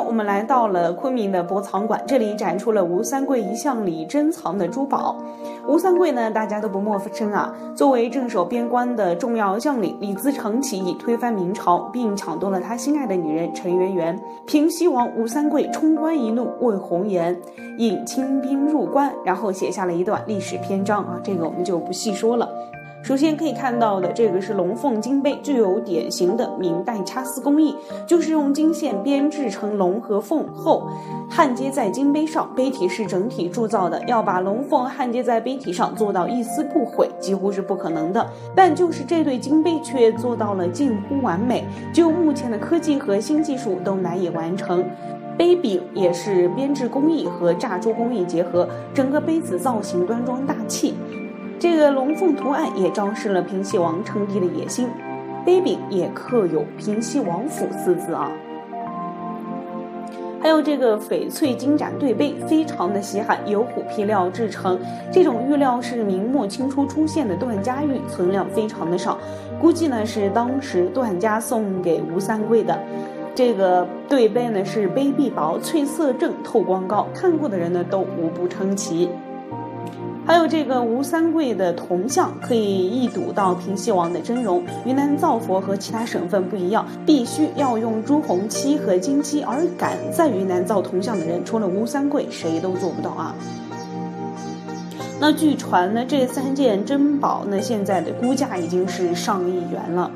我们来到了昆明的博藏馆，这里展出了吴三桂遗像里珍藏的珠宝。吴三桂呢，大家都不陌生啊。作为镇守边关的重要将领，李自成起义推翻明朝，并抢夺了他心爱的女人陈圆圆。平西王吴三桂冲冠一怒，为红颜，引清兵入关，然后写下了一段历史篇章啊。这个我们就不细说了。首先可以看到的，这个是龙凤金杯，具有典型的明代掐丝工艺，就是用金线编制成龙和凤后，焊接在金杯上，杯体是整体铸造的。要把龙凤焊接在杯体上，做到一丝不毁，几乎是不可能的。但就是这对金杯却做到了近乎完美，就目前的科技和新技术都难以完成。杯柄也是编制工艺和炸珠工艺结合，整个杯子造型端庄大气。这个龙凤图案也昭示了平西王称帝的野心，杯柄也刻有“平西王府”四字啊。还有这个翡翠金盏对杯，非常的稀罕，由虎皮料制成。这种玉料是明末清初出现的段家玉，存量非常的少，估计呢是当时段家送给吴三桂的。这个对杯呢是杯壁薄，翠色正，透光高，看过的人呢都无不称奇。还有这个吴三桂的铜像，可以一睹到平西王的真容。云南造佛和其他省份不一样，必须要用朱红漆和金漆，而敢在云南造铜像的人，除了吴三桂，谁都做不到啊。那据传呢，这三件珍宝呢，现在的估价已经是上亿元了。